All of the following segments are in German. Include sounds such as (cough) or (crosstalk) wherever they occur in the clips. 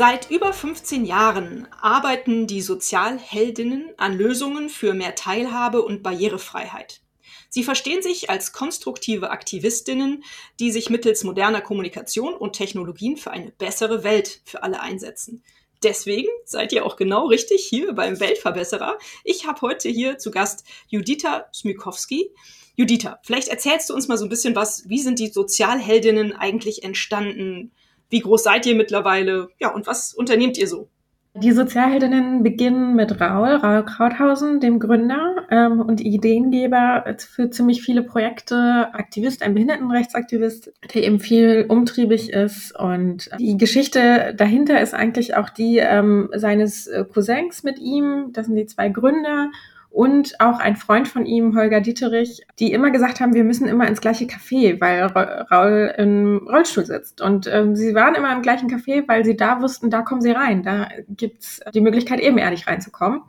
Seit über 15 Jahren arbeiten die Sozialheldinnen an Lösungen für mehr Teilhabe und Barrierefreiheit. Sie verstehen sich als konstruktive Aktivistinnen, die sich mittels moderner Kommunikation und Technologien für eine bessere Welt für alle einsetzen. Deswegen seid ihr auch genau richtig hier beim Weltverbesserer. Ich habe heute hier zu Gast Judita Smykowski. Judita, vielleicht erzählst du uns mal so ein bisschen was, wie sind die Sozialheldinnen eigentlich entstanden? Wie groß seid ihr mittlerweile? Ja, und was unternehmt ihr so? Die Sozialheldinnen beginnen mit Raul, Raul Krauthausen, dem Gründer ähm, und Ideengeber für ziemlich viele Projekte, Aktivist, ein Behindertenrechtsaktivist, der eben viel umtriebig ist. Und die Geschichte dahinter ist eigentlich auch die ähm, seines Cousins mit ihm. Das sind die zwei Gründer und auch ein Freund von ihm, Holger Dieterich, die immer gesagt haben, wir müssen immer ins gleiche Café, weil Raul im Rollstuhl sitzt. Und ähm, sie waren immer im gleichen Café, weil sie da wussten, da kommen sie rein. Da gibt's die Möglichkeit, ebenerdig reinzukommen.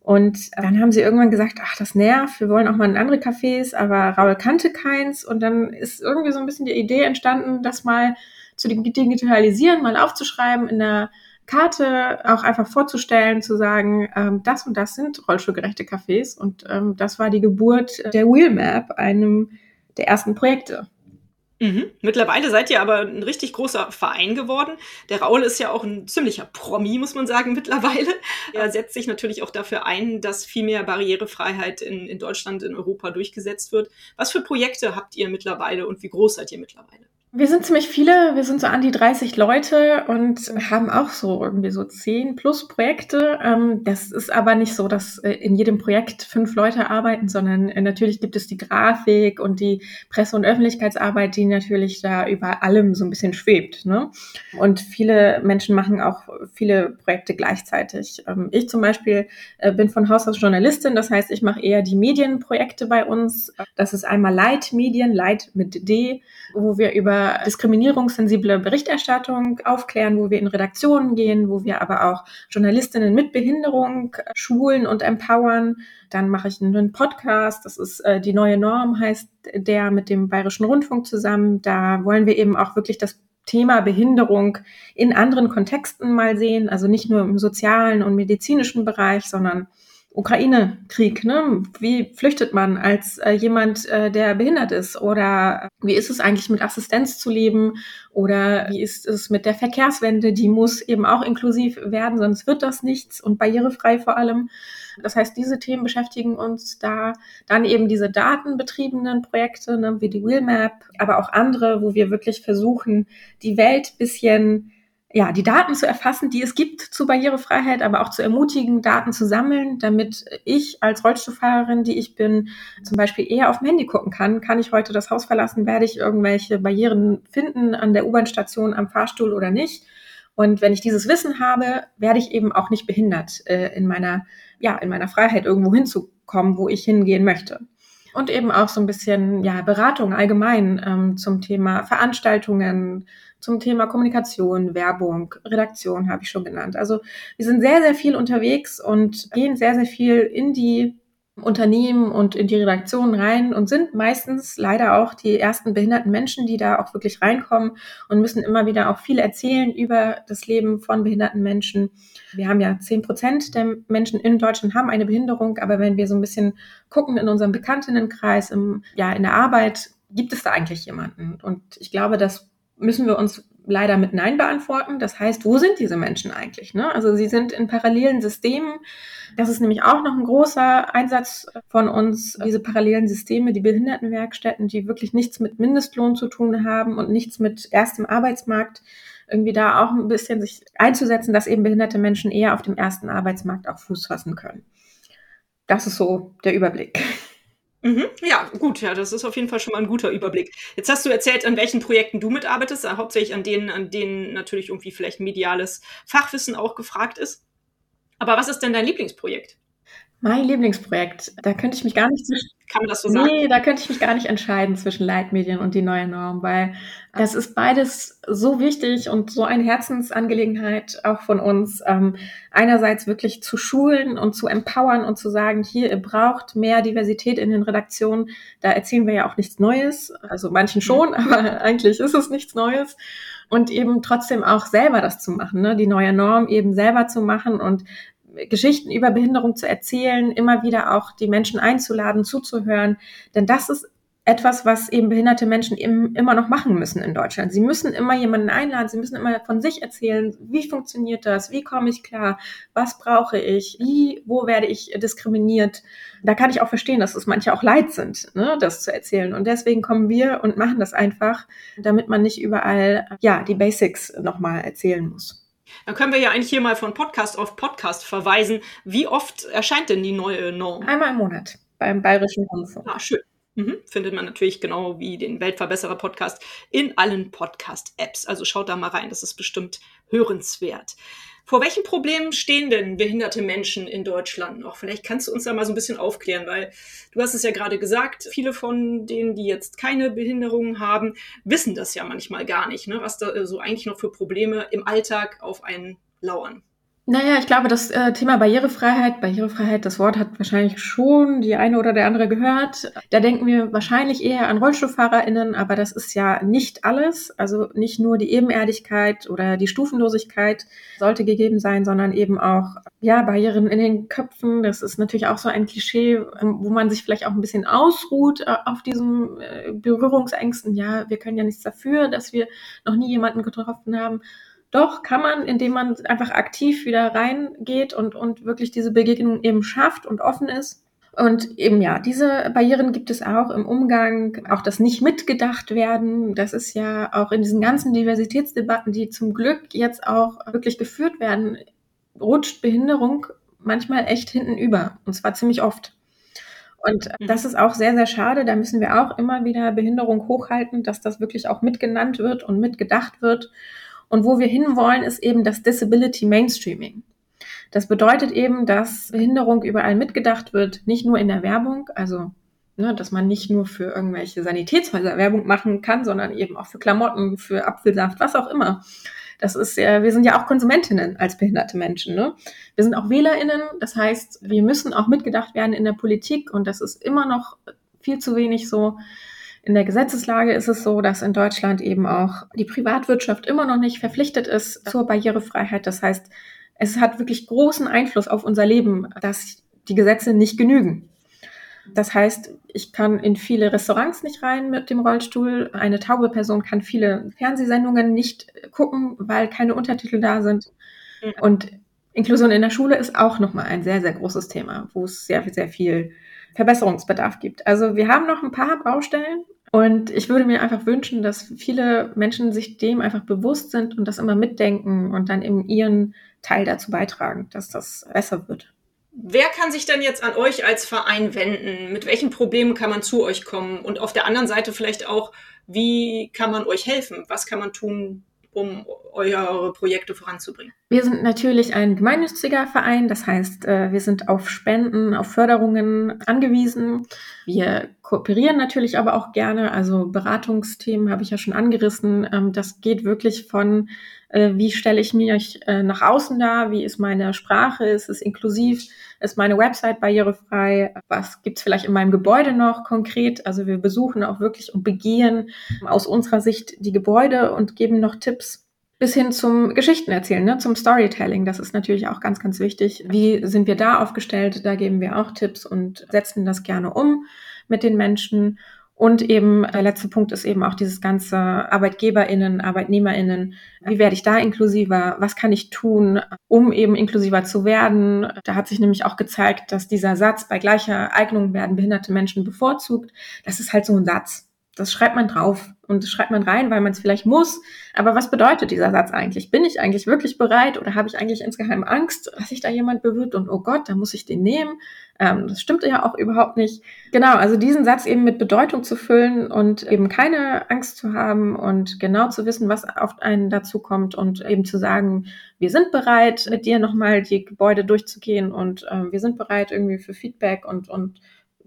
Und dann haben sie irgendwann gesagt, ach, das nervt, wir wollen auch mal in andere Cafés, aber Raul kannte keins. Und dann ist irgendwie so ein bisschen die Idee entstanden, das mal zu digitalisieren, mal aufzuschreiben in der Karte auch einfach vorzustellen, zu sagen, ähm, das und das sind rollstuhlgerechte Cafés. Und ähm, das war die Geburt der Wheelmap, einem der ersten Projekte. Mhm. Mittlerweile seid ihr aber ein richtig großer Verein geworden. Der Raul ist ja auch ein ziemlicher Promi, muss man sagen, mittlerweile. Er setzt sich natürlich auch dafür ein, dass viel mehr Barrierefreiheit in, in Deutschland, in Europa durchgesetzt wird. Was für Projekte habt ihr mittlerweile und wie groß seid ihr mittlerweile? Wir sind ziemlich viele, wir sind so an die 30 Leute und haben auch so irgendwie so 10 plus Projekte. Ähm, das ist aber nicht so, dass äh, in jedem Projekt fünf Leute arbeiten, sondern äh, natürlich gibt es die Grafik und die Presse- und Öffentlichkeitsarbeit, die natürlich da über allem so ein bisschen schwebt. Ne? Und viele Menschen machen auch viele Projekte gleichzeitig. Ähm, ich zum Beispiel äh, bin von Haus aus Journalistin, das heißt, ich mache eher die Medienprojekte bei uns. Das ist einmal Leitmedien, Leit mit D, wo wir über diskriminierungssensible Berichterstattung aufklären, wo wir in Redaktionen gehen, wo wir aber auch Journalistinnen mit Behinderung schulen und empowern. Dann mache ich einen Podcast, das ist äh, die neue Norm, heißt der mit dem Bayerischen Rundfunk zusammen. Da wollen wir eben auch wirklich das Thema Behinderung in anderen Kontexten mal sehen, also nicht nur im sozialen und medizinischen Bereich, sondern Ukraine-Krieg, ne? Wie flüchtet man als äh, jemand, äh, der behindert ist? Oder wie ist es eigentlich mit Assistenz zu leben? Oder wie ist es mit der Verkehrswende? Die muss eben auch inklusiv werden, sonst wird das nichts und barrierefrei vor allem. Das heißt, diese Themen beschäftigen uns da. Dann eben diese datenbetriebenen Projekte, ne, wie die Wheelmap, aber auch andere, wo wir wirklich versuchen, die Welt bisschen ja, die Daten zu erfassen, die es gibt zu Barrierefreiheit, aber auch zu ermutigen, Daten zu sammeln, damit ich als Rollstuhlfahrerin, die ich bin, zum Beispiel eher auf dem Handy gucken kann. Kann ich heute das Haus verlassen? Werde ich irgendwelche Barrieren finden an der U-Bahn-Station, am Fahrstuhl oder nicht? Und wenn ich dieses Wissen habe, werde ich eben auch nicht behindert äh, in meiner, ja, in meiner Freiheit irgendwo hinzukommen, wo ich hingehen möchte und eben auch so ein bisschen ja Beratung allgemein ähm, zum Thema Veranstaltungen, zum Thema Kommunikation, Werbung, Redaktion habe ich schon genannt. Also wir sind sehr, sehr viel unterwegs und gehen sehr, sehr viel in die Unternehmen und in die Redaktionen rein und sind meistens leider auch die ersten behinderten Menschen, die da auch wirklich reinkommen und müssen immer wieder auch viel erzählen über das Leben von behinderten Menschen. Wir haben ja zehn Prozent der Menschen in Deutschland haben eine Behinderung, aber wenn wir so ein bisschen gucken in unserem Bekanntinnenkreis, im, ja, in der Arbeit, gibt es da eigentlich jemanden? Und ich glaube, dass müssen wir uns leider mit Nein beantworten. Das heißt, wo sind diese Menschen eigentlich? Ne? Also sie sind in parallelen Systemen. Das ist nämlich auch noch ein großer Einsatz von uns, diese parallelen Systeme, die Behindertenwerkstätten, die wirklich nichts mit Mindestlohn zu tun haben und nichts mit erstem Arbeitsmarkt irgendwie da auch ein bisschen sich einzusetzen, dass eben behinderte Menschen eher auf dem ersten Arbeitsmarkt auch Fuß fassen können. Das ist so der Überblick. Mhm. Ja, gut, ja, das ist auf jeden Fall schon mal ein guter Überblick. Jetzt hast du erzählt, an welchen Projekten du mitarbeitest, äh, hauptsächlich an denen, an denen natürlich irgendwie vielleicht mediales Fachwissen auch gefragt ist. Aber was ist denn dein Lieblingsprojekt? Mein Lieblingsprojekt, da könnte ich mich gar nicht zwischen. Kann man das so sagen? Nee, da könnte ich mich gar nicht entscheiden zwischen Leitmedien und die neue Norm, weil das ist beides so wichtig und so eine Herzensangelegenheit auch von uns. Ähm, einerseits wirklich zu schulen und zu empowern und zu sagen, hier, ihr braucht mehr Diversität in den Redaktionen. Da erzählen wir ja auch nichts Neues. Also manchen schon, (laughs) aber eigentlich ist es nichts Neues und eben trotzdem auch selber das zu machen, ne? die neue Norm eben selber zu machen und Geschichten über Behinderung zu erzählen, immer wieder auch die Menschen einzuladen, zuzuhören. Denn das ist etwas, was eben behinderte Menschen eben immer noch machen müssen in Deutschland. Sie müssen immer jemanden einladen, sie müssen immer von sich erzählen, wie funktioniert das, wie komme ich klar, was brauche ich, wie, wo werde ich diskriminiert. Da kann ich auch verstehen, dass es manche auch leid sind, ne, das zu erzählen. Und deswegen kommen wir und machen das einfach, damit man nicht überall, ja, die Basics nochmal erzählen muss. Dann können wir ja eigentlich hier mal von Podcast auf Podcast verweisen. Wie oft erscheint denn die neue Norm? Einmal im Monat beim Bayerischen Rundfunk. Ah, schön. Mhm. Findet man natürlich genau wie den Weltverbesserer Podcast in allen Podcast-Apps. Also schaut da mal rein, das ist bestimmt hörenswert. Vor welchen Problemen stehen denn behinderte Menschen in Deutschland noch? Vielleicht kannst du uns da mal so ein bisschen aufklären, weil du hast es ja gerade gesagt, viele von denen, die jetzt keine Behinderungen haben, wissen das ja manchmal gar nicht, ne? was da so eigentlich noch für Probleme im Alltag auf einen lauern. Naja, ich glaube, das äh, Thema Barrierefreiheit, Barrierefreiheit, das Wort hat wahrscheinlich schon die eine oder der andere gehört. Da denken wir wahrscheinlich eher an RollstuhlfahrerInnen, aber das ist ja nicht alles. Also nicht nur die Ebenerdigkeit oder die Stufenlosigkeit sollte gegeben sein, sondern eben auch, ja, Barrieren in den Köpfen. Das ist natürlich auch so ein Klischee, ähm, wo man sich vielleicht auch ein bisschen ausruht äh, auf diesen äh, Berührungsängsten. Ja, wir können ja nichts dafür, dass wir noch nie jemanden getroffen haben. Doch, kann man, indem man einfach aktiv wieder reingeht und, und wirklich diese Begegnung eben schafft und offen ist. Und eben ja, diese Barrieren gibt es auch im Umgang, auch das nicht mitgedacht werden. Das ist ja auch in diesen ganzen Diversitätsdebatten, die zum Glück jetzt auch wirklich geführt werden, rutscht Behinderung manchmal echt hinten über. Und zwar ziemlich oft. Und mhm. das ist auch sehr, sehr schade. Da müssen wir auch immer wieder Behinderung hochhalten, dass das wirklich auch mitgenannt wird und mitgedacht wird. Und wo wir hinwollen, ist eben das Disability Mainstreaming. Das bedeutet eben, dass Behinderung überall mitgedacht wird, nicht nur in der Werbung, also ne, dass man nicht nur für irgendwelche Sanitätshäuser Werbung machen kann, sondern eben auch für Klamotten, für Apfelsaft, was auch immer. Das ist ja, wir sind ja auch Konsumentinnen als behinderte Menschen. Ne? Wir sind auch WählerInnen, das heißt, wir müssen auch mitgedacht werden in der Politik und das ist immer noch viel zu wenig so. In der Gesetzeslage ist es so, dass in Deutschland eben auch die Privatwirtschaft immer noch nicht verpflichtet ist zur Barrierefreiheit. Das heißt, es hat wirklich großen Einfluss auf unser Leben, dass die Gesetze nicht genügen. Das heißt, ich kann in viele Restaurants nicht rein mit dem Rollstuhl. Eine taube Person kann viele Fernsehsendungen nicht gucken, weil keine Untertitel da sind. Und Inklusion in der Schule ist auch nochmal ein sehr, sehr großes Thema, wo es sehr, sehr viel Verbesserungsbedarf gibt. Also wir haben noch ein paar Baustellen, und ich würde mir einfach wünschen, dass viele Menschen sich dem einfach bewusst sind und das immer mitdenken und dann eben ihren Teil dazu beitragen, dass das besser wird. Wer kann sich dann jetzt an euch als Verein wenden? Mit welchen Problemen kann man zu euch kommen? Und auf der anderen Seite vielleicht auch, wie kann man euch helfen? Was kann man tun, um eure Projekte voranzubringen? Wir sind natürlich ein gemeinnütziger Verein, das heißt, äh, wir sind auf Spenden, auf Förderungen angewiesen. Wir kooperieren natürlich aber auch gerne, also Beratungsthemen habe ich ja schon angerissen. Ähm, das geht wirklich von, äh, wie stelle ich mich äh, nach außen dar, wie ist meine Sprache, ist es inklusiv, ist meine Website barrierefrei, was gibt es vielleicht in meinem Gebäude noch konkret. Also wir besuchen auch wirklich und begehen aus unserer Sicht die Gebäude und geben noch Tipps bis hin zum Geschichten erzählen, ne, zum Storytelling. Das ist natürlich auch ganz, ganz wichtig. Wie sind wir da aufgestellt? Da geben wir auch Tipps und setzen das gerne um mit den Menschen. Und eben der letzte Punkt ist eben auch dieses ganze ArbeitgeberInnen, ArbeitnehmerInnen. Wie werde ich da inklusiver? Was kann ich tun, um eben inklusiver zu werden? Da hat sich nämlich auch gezeigt, dass dieser Satz, bei gleicher Eignung werden behinderte Menschen bevorzugt, das ist halt so ein Satz das schreibt man drauf und das schreibt man rein, weil man es vielleicht muss. Aber was bedeutet dieser Satz eigentlich? Bin ich eigentlich wirklich bereit oder habe ich eigentlich insgeheim Angst, dass sich da jemand bewirbt und oh Gott, da muss ich den nehmen? Ähm, das stimmt ja auch überhaupt nicht. Genau, also diesen Satz eben mit Bedeutung zu füllen und eben keine Angst zu haben und genau zu wissen, was auf einen dazu kommt und eben zu sagen, wir sind bereit, mit dir nochmal die Gebäude durchzugehen und äh, wir sind bereit irgendwie für Feedback und, und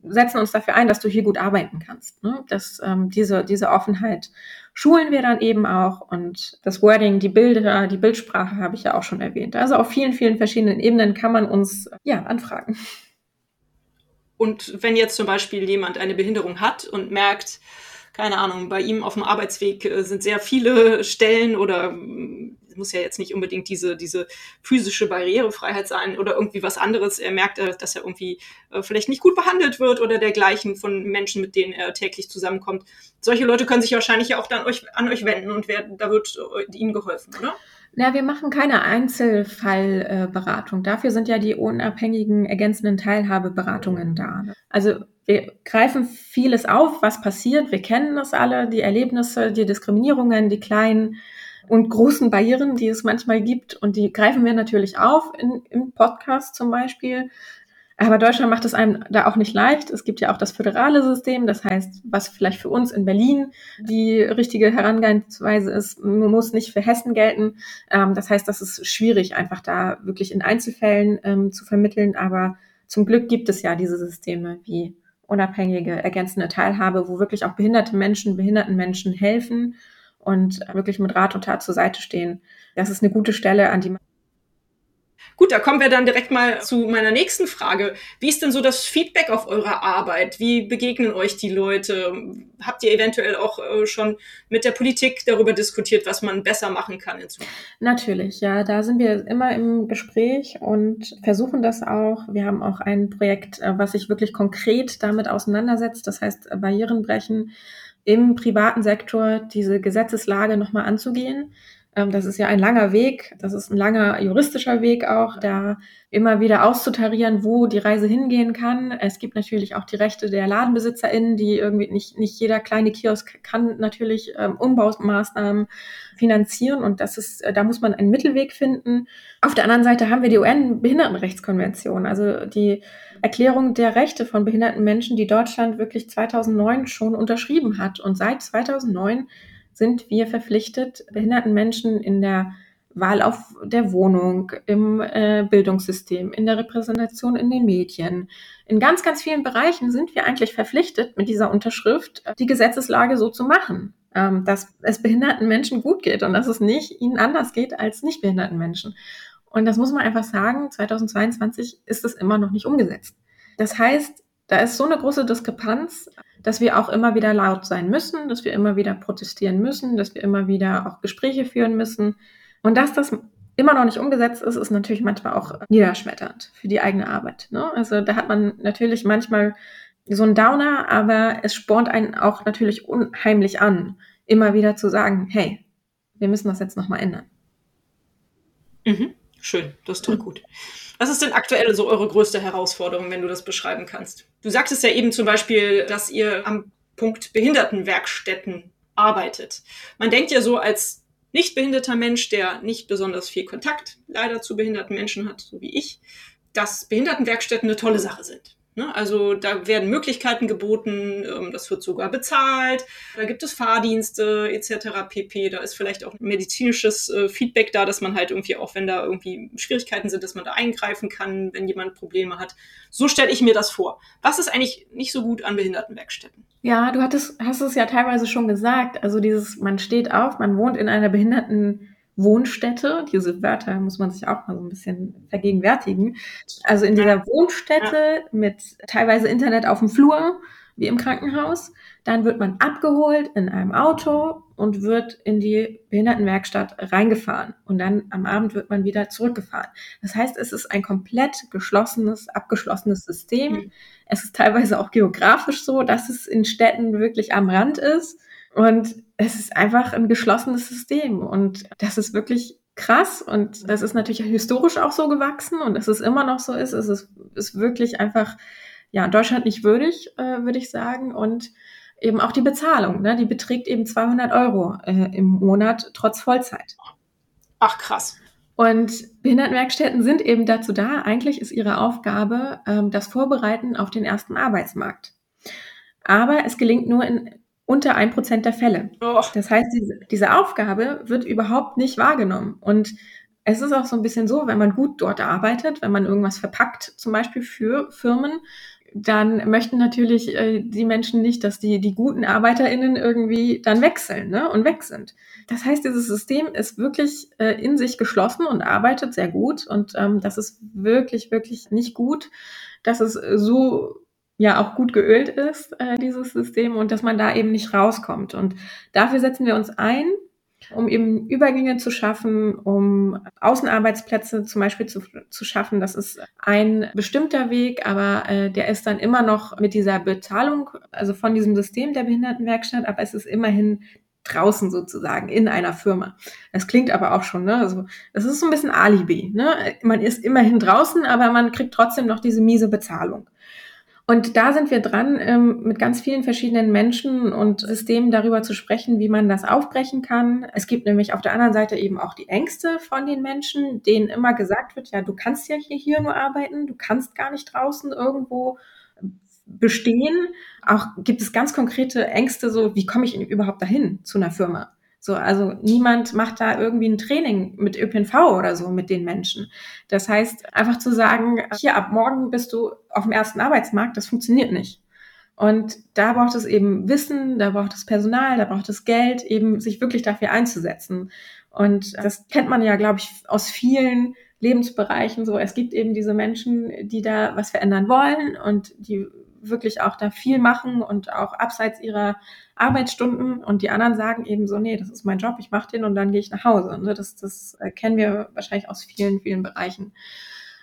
setzen uns dafür ein, dass du hier gut arbeiten kannst. Ne? Das, ähm, diese, diese Offenheit schulen wir dann eben auch und das Wording, die Bilder, die Bildsprache habe ich ja auch schon erwähnt. Also auf vielen, vielen verschiedenen Ebenen kann man uns ja anfragen. Und wenn jetzt zum Beispiel jemand eine Behinderung hat und merkt, keine Ahnung, bei ihm auf dem Arbeitsweg äh, sind sehr viele Stellen oder muss ja jetzt nicht unbedingt diese, diese physische Barrierefreiheit sein oder irgendwie was anderes. Er merkt, äh, dass er irgendwie äh, vielleicht nicht gut behandelt wird oder dergleichen von Menschen, mit denen er täglich zusammenkommt. Solche Leute können sich wahrscheinlich ja auch dann euch, an euch wenden und werden, da wird äh, ihnen geholfen, oder? Na, wir machen keine Einzelfallberatung. Dafür sind ja die unabhängigen ergänzenden Teilhabeberatungen da. Also wir greifen vieles auf, was passiert. Wir kennen das alle, die Erlebnisse, die Diskriminierungen, die kleinen und großen Barrieren, die es manchmal gibt. Und die greifen wir natürlich auf in, im Podcast zum Beispiel. Aber Deutschland macht es einem da auch nicht leicht. Es gibt ja auch das föderale System. Das heißt, was vielleicht für uns in Berlin die richtige Herangehensweise ist, muss nicht für Hessen gelten. Ähm, das heißt, das ist schwierig, einfach da wirklich in Einzelfällen ähm, zu vermitteln. Aber zum Glück gibt es ja diese Systeme wie unabhängige, ergänzende Teilhabe, wo wirklich auch behinderte Menschen, behinderten Menschen helfen und wirklich mit Rat und Tat zur Seite stehen. Das ist eine gute Stelle, an die man Gut, da kommen wir dann direkt mal zu meiner nächsten Frage. Wie ist denn so das Feedback auf eure Arbeit? Wie begegnen euch die Leute? Habt ihr eventuell auch äh, schon mit der Politik darüber diskutiert, was man besser machen kann in Zukunft? Natürlich, ja, da sind wir immer im Gespräch und versuchen das auch. Wir haben auch ein Projekt, äh, was sich wirklich konkret damit auseinandersetzt, das heißt Barrieren brechen im privaten Sektor diese Gesetzeslage nochmal anzugehen. Ähm, das ist ja ein langer Weg, das ist ein langer juristischer Weg auch, da immer wieder auszutarieren, wo die Reise hingehen kann. Es gibt natürlich auch die Rechte der LadenbesitzerInnen, die irgendwie nicht, nicht jeder kleine Kiosk kann natürlich ähm, Umbaumaßnahmen finanzieren und das ist, äh, da muss man einen Mittelweg finden. Auf der anderen Seite haben wir die UN-Behindertenrechtskonvention, also die Erklärung der Rechte von behinderten Menschen, die Deutschland wirklich 2009 schon unterschrieben hat. Und seit 2009 sind wir verpflichtet, behinderten Menschen in der Wahl auf der Wohnung, im äh, Bildungssystem, in der Repräsentation in den Medien. In ganz, ganz vielen Bereichen sind wir eigentlich verpflichtet, mit dieser Unterschrift die Gesetzeslage so zu machen, ähm, dass es behinderten Menschen gut geht und dass es nicht ihnen anders geht als nicht behinderten Menschen. Und das muss man einfach sagen, 2022 ist es immer noch nicht umgesetzt. Das heißt, da ist so eine große Diskrepanz, dass wir auch immer wieder laut sein müssen, dass wir immer wieder protestieren müssen, dass wir immer wieder auch Gespräche führen müssen. Und dass das immer noch nicht umgesetzt ist, ist natürlich manchmal auch niederschmetternd für die eigene Arbeit. Ne? Also da hat man natürlich manchmal so einen Downer, aber es spornt einen auch natürlich unheimlich an, immer wieder zu sagen, hey, wir müssen das jetzt nochmal ändern. Mhm. Schön, das ist total gut. Was ist denn aktuell so eure größte Herausforderung, wenn du das beschreiben kannst? Du sagtest ja eben zum Beispiel, dass ihr am Punkt Behindertenwerkstätten arbeitet. Man denkt ja so als nicht behinderter Mensch, der nicht besonders viel Kontakt leider zu behinderten Menschen hat, so wie ich, dass Behindertenwerkstätten eine tolle Sache sind. Ne? Also da werden Möglichkeiten geboten, ähm, das wird sogar bezahlt, da gibt es Fahrdienste etc. pp. Da ist vielleicht auch medizinisches äh, Feedback da, dass man halt irgendwie auch, wenn da irgendwie Schwierigkeiten sind, dass man da eingreifen kann, wenn jemand Probleme hat. So stelle ich mir das vor. Was ist eigentlich nicht so gut an Behindertenwerkstätten? Ja, du hattest, hast es ja teilweise schon gesagt. Also dieses, man steht auf, man wohnt in einer Behinderten Wohnstätte, diese Wörter muss man sich auch mal so ein bisschen vergegenwärtigen. Also in dieser Wohnstätte mit teilweise Internet auf dem Flur, wie im Krankenhaus. Dann wird man abgeholt in einem Auto und wird in die Behindertenwerkstatt reingefahren. Und dann am Abend wird man wieder zurückgefahren. Das heißt, es ist ein komplett geschlossenes, abgeschlossenes System. Mhm. Es ist teilweise auch geografisch so, dass es in Städten wirklich am Rand ist. Und es ist einfach ein geschlossenes System und das ist wirklich krass und das ist natürlich historisch auch so gewachsen und dass es immer noch so ist, es ist, ist wirklich einfach ja in Deutschland nicht würdig, äh, würde ich sagen und eben auch die Bezahlung. Ne? Die beträgt eben 200 Euro äh, im Monat trotz Vollzeit. Ach krass. Und Behindertenwerkstätten sind eben dazu da. Eigentlich ist ihre Aufgabe ähm, das Vorbereiten auf den ersten Arbeitsmarkt. Aber es gelingt nur in unter ein Prozent der Fälle. Oh. Das heißt, diese, diese Aufgabe wird überhaupt nicht wahrgenommen. Und es ist auch so ein bisschen so, wenn man gut dort arbeitet, wenn man irgendwas verpackt, zum Beispiel für Firmen, dann möchten natürlich äh, die Menschen nicht, dass die, die guten ArbeiterInnen irgendwie dann wechseln ne, und weg sind. Das heißt, dieses System ist wirklich äh, in sich geschlossen und arbeitet sehr gut. Und ähm, das ist wirklich, wirklich nicht gut, dass es so ja auch gut geölt ist, äh, dieses System, und dass man da eben nicht rauskommt. Und dafür setzen wir uns ein, um eben Übergänge zu schaffen, um Außenarbeitsplätze zum Beispiel zu, zu schaffen. Das ist ein bestimmter Weg, aber äh, der ist dann immer noch mit dieser Bezahlung, also von diesem System der Behindertenwerkstatt, aber es ist immerhin draußen sozusagen in einer Firma. Das klingt aber auch schon, ne? Also das ist so ein bisschen Alibi, ne? Man ist immerhin draußen, aber man kriegt trotzdem noch diese miese Bezahlung. Und da sind wir dran, ähm, mit ganz vielen verschiedenen Menschen und Systemen darüber zu sprechen, wie man das aufbrechen kann. Es gibt nämlich auf der anderen Seite eben auch die Ängste von den Menschen, denen immer gesagt wird, ja, du kannst ja hier, hier nur arbeiten, du kannst gar nicht draußen irgendwo bestehen. Auch gibt es ganz konkrete Ängste, so wie komme ich überhaupt dahin zu einer Firma? So, also niemand macht da irgendwie ein Training mit ÖPNV oder so mit den Menschen. Das heißt, einfach zu sagen, hier ab morgen bist du auf dem ersten Arbeitsmarkt, das funktioniert nicht. Und da braucht es eben Wissen, da braucht es Personal, da braucht es Geld, eben sich wirklich dafür einzusetzen. Und das kennt man ja, glaube ich, aus vielen Lebensbereichen so. Es gibt eben diese Menschen, die da was verändern wollen und die wirklich auch da viel machen und auch abseits ihrer Arbeitsstunden und die anderen sagen eben so, nee, das ist mein Job, ich mache den und dann gehe ich nach Hause. Ne? Das, das äh, kennen wir wahrscheinlich aus vielen, vielen Bereichen.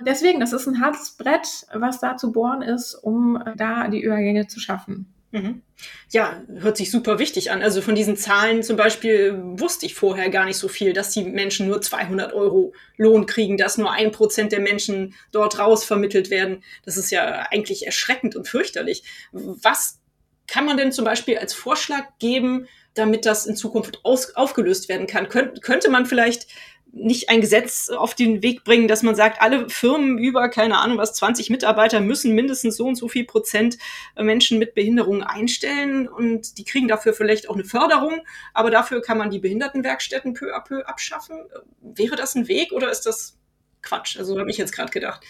Deswegen, das ist ein hartes Brett, was da zu bohren ist, um äh, da die Übergänge zu schaffen. Mhm. Ja, hört sich super wichtig an. Also von diesen Zahlen zum Beispiel wusste ich vorher gar nicht so viel, dass die Menschen nur 200 Euro Lohn kriegen, dass nur ein Prozent der Menschen dort raus vermittelt werden. Das ist ja eigentlich erschreckend und fürchterlich. Was kann man denn zum Beispiel als Vorschlag geben, damit das in Zukunft aus, aufgelöst werden kann? Könnt, könnte man vielleicht nicht ein Gesetz auf den Weg bringen, dass man sagt, alle Firmen über, keine Ahnung was, 20 Mitarbeiter müssen mindestens so und so viel Prozent äh, Menschen mit Behinderungen einstellen und die kriegen dafür vielleicht auch eine Förderung, aber dafür kann man die Behindertenwerkstätten peu à peu abschaffen. Wäre das ein Weg oder ist das Quatsch? Also habe ich jetzt gerade gedacht.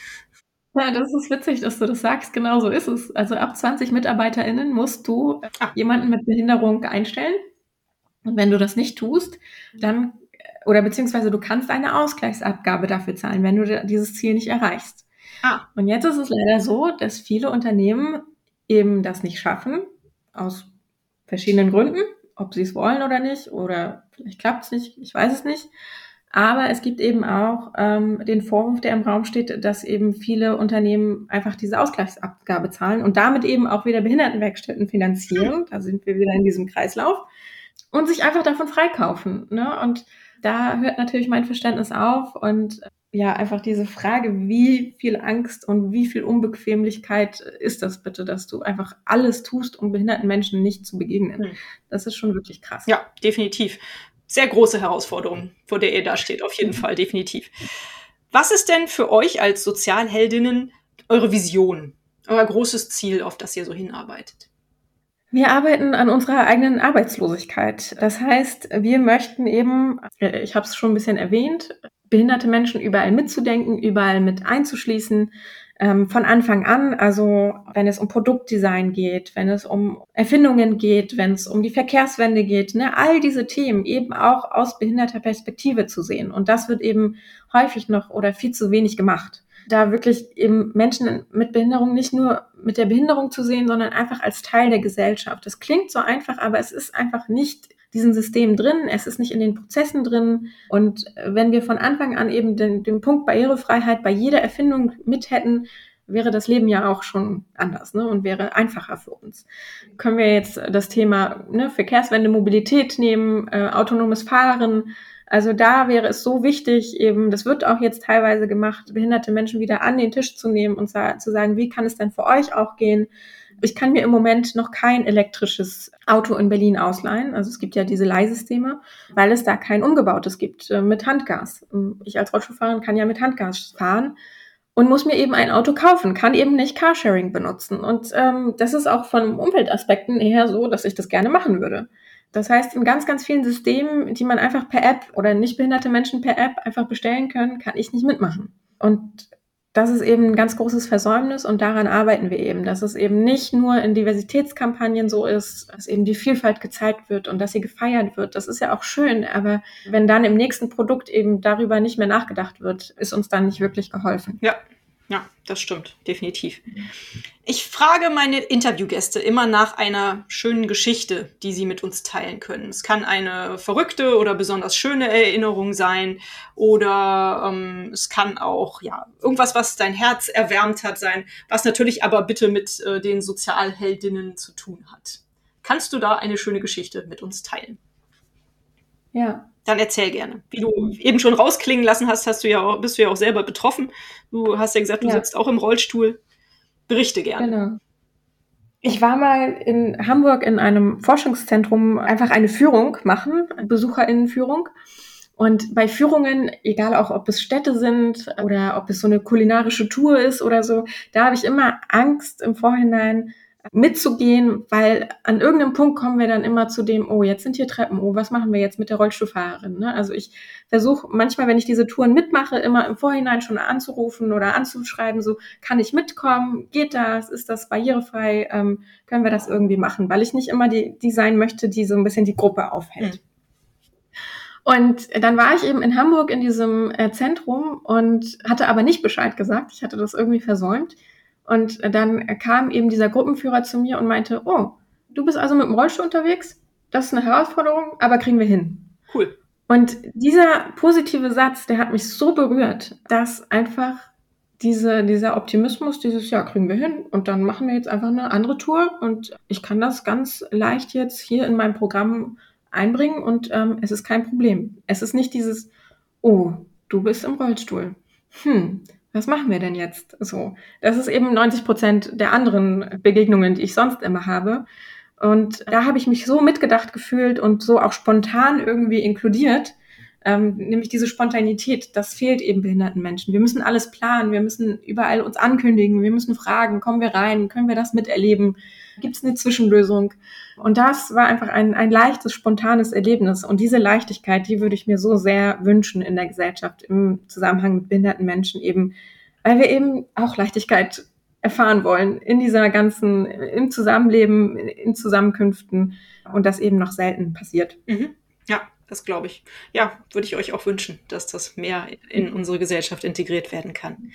Ja, das ist witzig, dass du das sagst. Genau so ist es. Also ab 20 MitarbeiterInnen musst du ah. jemanden mit Behinderung einstellen. Und wenn du das nicht tust, dann oder beziehungsweise du kannst eine Ausgleichsabgabe dafür zahlen, wenn du dieses Ziel nicht erreichst. Ah. Und jetzt ist es leider so, dass viele Unternehmen eben das nicht schaffen, aus verschiedenen Gründen, ob sie es wollen oder nicht, oder vielleicht klappt es nicht, ich weiß es nicht. Aber es gibt eben auch ähm, den Vorwurf, der im Raum steht, dass eben viele Unternehmen einfach diese Ausgleichsabgabe zahlen und damit eben auch wieder Behindertenwerkstätten finanzieren. Da sind wir wieder in diesem Kreislauf und sich einfach davon freikaufen. Ne? Und da hört natürlich mein Verständnis auf und ja, einfach diese Frage, wie viel Angst und wie viel Unbequemlichkeit ist das bitte, dass du einfach alles tust, um behinderten Menschen nicht zu begegnen. Hm. Das ist schon wirklich krass. Ja, definitiv. Sehr große Herausforderung, vor der ihr da steht, auf jeden mhm. Fall, definitiv. Was ist denn für euch als Sozialheldinnen eure Vision, euer großes Ziel, auf das ihr so hinarbeitet? Wir arbeiten an unserer eigenen Arbeitslosigkeit. Das heißt, wir möchten eben, äh, ich habe es schon ein bisschen erwähnt, behinderte Menschen überall mitzudenken, überall mit einzuschließen, ähm, von Anfang an. Also wenn es um Produktdesign geht, wenn es um Erfindungen geht, wenn es um die Verkehrswende geht, ne, all diese Themen eben auch aus behinderter Perspektive zu sehen. Und das wird eben häufig noch oder viel zu wenig gemacht da wirklich eben Menschen mit Behinderung nicht nur mit der Behinderung zu sehen, sondern einfach als Teil der Gesellschaft. Das klingt so einfach, aber es ist einfach nicht diesen System drin, es ist nicht in den Prozessen drin. Und wenn wir von Anfang an eben den, den Punkt Barrierefreiheit bei jeder Erfindung mit hätten, wäre das Leben ja auch schon anders ne, und wäre einfacher für uns. Können wir jetzt das Thema ne, Verkehrswende, Mobilität nehmen, äh, autonomes Fahren, also da wäre es so wichtig, eben, das wird auch jetzt teilweise gemacht, behinderte Menschen wieder an den Tisch zu nehmen und zu sagen, wie kann es denn für euch auch gehen? Ich kann mir im Moment noch kein elektrisches Auto in Berlin ausleihen. Also es gibt ja diese Leihsysteme, weil es da kein umgebautes gibt äh, mit Handgas. Ähm, ich als Rollstuhlfahrerin kann ja mit Handgas fahren und muss mir eben ein Auto kaufen, kann eben nicht Carsharing benutzen. Und ähm, das ist auch von Umweltaspekten eher so, dass ich das gerne machen würde. Das heißt, in ganz, ganz vielen Systemen, die man einfach per App oder nicht behinderte Menschen per App einfach bestellen können, kann ich nicht mitmachen. Und das ist eben ein ganz großes Versäumnis und daran arbeiten wir eben, dass es eben nicht nur in Diversitätskampagnen so ist, dass eben die Vielfalt gezeigt wird und dass sie gefeiert wird. Das ist ja auch schön, aber wenn dann im nächsten Produkt eben darüber nicht mehr nachgedacht wird, ist uns dann nicht wirklich geholfen. Ja, ja, das stimmt, definitiv. Ich frage meine Interviewgäste immer nach einer schönen Geschichte, die sie mit uns teilen können. Es kann eine verrückte oder besonders schöne Erinnerung sein oder ähm, es kann auch ja irgendwas, was dein Herz erwärmt hat sein, was natürlich aber bitte mit äh, den Sozialheldinnen zu tun hat. Kannst du da eine schöne Geschichte mit uns teilen? Ja, dann erzähl gerne. Wie du eben schon rausklingen lassen hast, hast du ja auch, bist du ja auch selber betroffen. Du hast ja gesagt, du ja. sitzt auch im Rollstuhl. Berichte gerne. Genau. Ich war mal in Hamburg in einem Forschungszentrum einfach eine Führung machen, Besucherinnenführung. Und bei Führungen, egal auch ob es Städte sind oder ob es so eine kulinarische Tour ist oder so, da habe ich immer Angst im Vorhinein, mitzugehen, weil an irgendeinem Punkt kommen wir dann immer zu dem, oh, jetzt sind hier Treppen, oh, was machen wir jetzt mit der Rollstuhlfahrerin? Ne? Also ich versuche manchmal, wenn ich diese Touren mitmache, immer im Vorhinein schon anzurufen oder anzuschreiben, so, kann ich mitkommen? Geht das? Ist das barrierefrei? Ähm, können wir das irgendwie machen? Weil ich nicht immer die, die sein möchte, die so ein bisschen die Gruppe aufhält. Mhm. Und dann war ich eben in Hamburg in diesem äh, Zentrum und hatte aber nicht Bescheid gesagt. Ich hatte das irgendwie versäumt. Und dann kam eben dieser Gruppenführer zu mir und meinte, oh, du bist also mit dem Rollstuhl unterwegs? Das ist eine Herausforderung, aber kriegen wir hin. Cool. Und dieser positive Satz, der hat mich so berührt, dass einfach diese, dieser Optimismus, dieses Ja, kriegen wir hin und dann machen wir jetzt einfach eine andere Tour und ich kann das ganz leicht jetzt hier in meinem Programm einbringen und ähm, es ist kein Problem. Es ist nicht dieses, oh, du bist im Rollstuhl. Hm, was machen wir denn jetzt? So, das ist eben 90 Prozent der anderen Begegnungen, die ich sonst immer habe. Und da habe ich mich so mitgedacht gefühlt und so auch spontan irgendwie inkludiert, ähm, nämlich diese Spontanität, das fehlt eben behinderten Menschen. Wir müssen alles planen, wir müssen überall uns ankündigen, wir müssen fragen, kommen wir rein, können wir das miterleben, gibt es eine Zwischenlösung? Und das war einfach ein, ein leichtes, spontanes Erlebnis. Und diese Leichtigkeit, die würde ich mir so sehr wünschen in der Gesellschaft im Zusammenhang mit behinderten Menschen eben, weil wir eben auch Leichtigkeit erfahren wollen in dieser ganzen, im Zusammenleben, in Zusammenkünften und das eben noch selten passiert. Mhm. Ja, das glaube ich. Ja, würde ich euch auch wünschen, dass das mehr in unsere Gesellschaft integriert werden kann.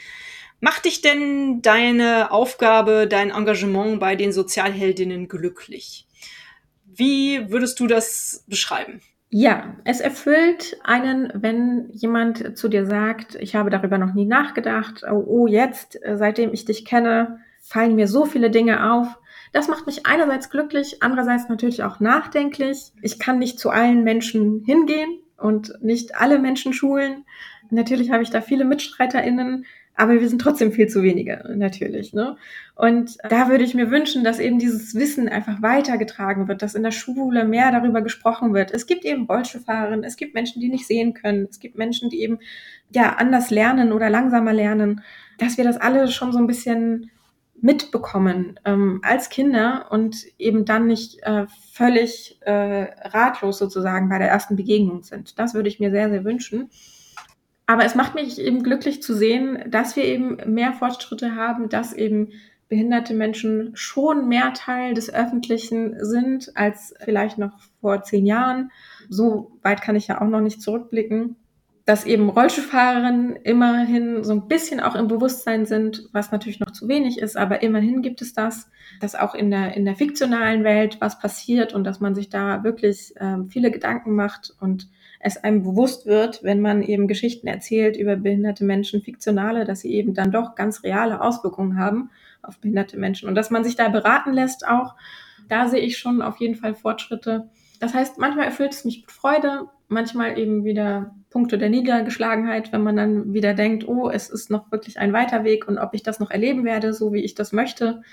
Macht dich denn deine Aufgabe, dein Engagement bei den Sozialheldinnen glücklich? Wie würdest du das beschreiben? Ja, es erfüllt einen, wenn jemand zu dir sagt, ich habe darüber noch nie nachgedacht, oh, oh jetzt, seitdem ich dich kenne, fallen mir so viele Dinge auf, das macht mich einerseits glücklich, andererseits natürlich auch nachdenklich. Ich kann nicht zu allen Menschen hingehen und nicht alle Menschen schulen. Natürlich habe ich da viele MitstreiterInnen, aber wir sind trotzdem viel zu wenige, natürlich. Ne? Und da würde ich mir wünschen, dass eben dieses Wissen einfach weitergetragen wird, dass in der Schule mehr darüber gesprochen wird. Es gibt eben Rollstuhlfahrerinnen, es gibt Menschen, die nicht sehen können, es gibt Menschen, die eben ja anders lernen oder langsamer lernen, dass wir das alle schon so ein bisschen mitbekommen ähm, als Kinder und eben dann nicht äh, völlig äh, ratlos sozusagen bei der ersten Begegnung sind. Das würde ich mir sehr, sehr wünschen. Aber es macht mich eben glücklich zu sehen, dass wir eben mehr Fortschritte haben, dass eben behinderte Menschen schon mehr Teil des Öffentlichen sind als vielleicht noch vor zehn Jahren. So weit kann ich ja auch noch nicht zurückblicken dass eben Rollstuhlfahrerinnen immerhin so ein bisschen auch im Bewusstsein sind, was natürlich noch zu wenig ist, aber immerhin gibt es das, dass auch in der, in der fiktionalen Welt was passiert und dass man sich da wirklich ähm, viele Gedanken macht und es einem bewusst wird, wenn man eben Geschichten erzählt über behinderte Menschen, fiktionale, dass sie eben dann doch ganz reale Auswirkungen haben auf behinderte Menschen und dass man sich da beraten lässt auch. Da sehe ich schon auf jeden Fall Fortschritte. Das heißt, manchmal erfüllt es mich mit Freude, manchmal eben wieder Punkte der Niedergeschlagenheit, wenn man dann wieder denkt, oh, es ist noch wirklich ein weiter Weg und ob ich das noch erleben werde, so wie ich das möchte.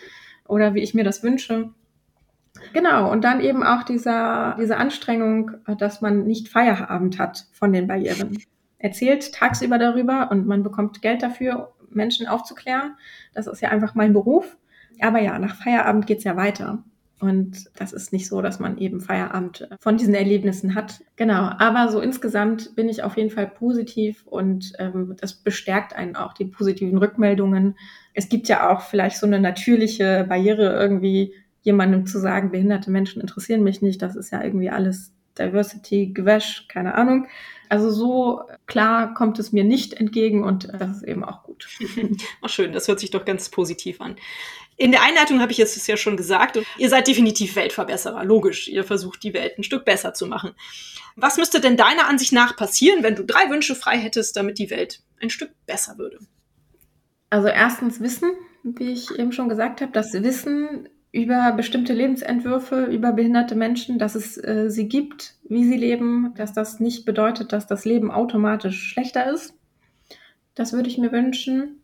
oder wie ich mir das wünsche. Genau, und dann eben auch dieser, diese Anstrengung, dass man nicht Feierabend hat von den Barrieren. Erzählt tagsüber darüber und man bekommt Geld dafür, Menschen aufzuklären. Das ist ja einfach mein Beruf. Aber ja, nach Feierabend geht's ja weiter. Und das ist nicht so, dass man eben Feierabend von diesen Erlebnissen hat. Genau, aber so insgesamt bin ich auf jeden Fall positiv und ähm, das bestärkt einen auch die positiven Rückmeldungen. Es gibt ja auch vielleicht so eine natürliche Barriere irgendwie, jemandem zu sagen, behinderte Menschen interessieren mich nicht. Das ist ja irgendwie alles Diversity, Gewäsch, keine Ahnung. Also so klar kommt es mir nicht entgegen und das ist eben auch gut. (laughs) Ach schön, das hört sich doch ganz positiv an. In der Einleitung habe ich es ja schon gesagt, ihr seid definitiv Weltverbesserer, logisch. Ihr versucht die Welt ein Stück besser zu machen. Was müsste denn deiner Ansicht nach passieren, wenn du drei Wünsche frei hättest, damit die Welt ein Stück besser würde? Also erstens Wissen, wie ich eben schon gesagt habe, das Wissen über bestimmte Lebensentwürfe, über behinderte Menschen, dass es äh, sie gibt, wie sie leben, dass das nicht bedeutet, dass das Leben automatisch schlechter ist. Das würde ich mir wünschen.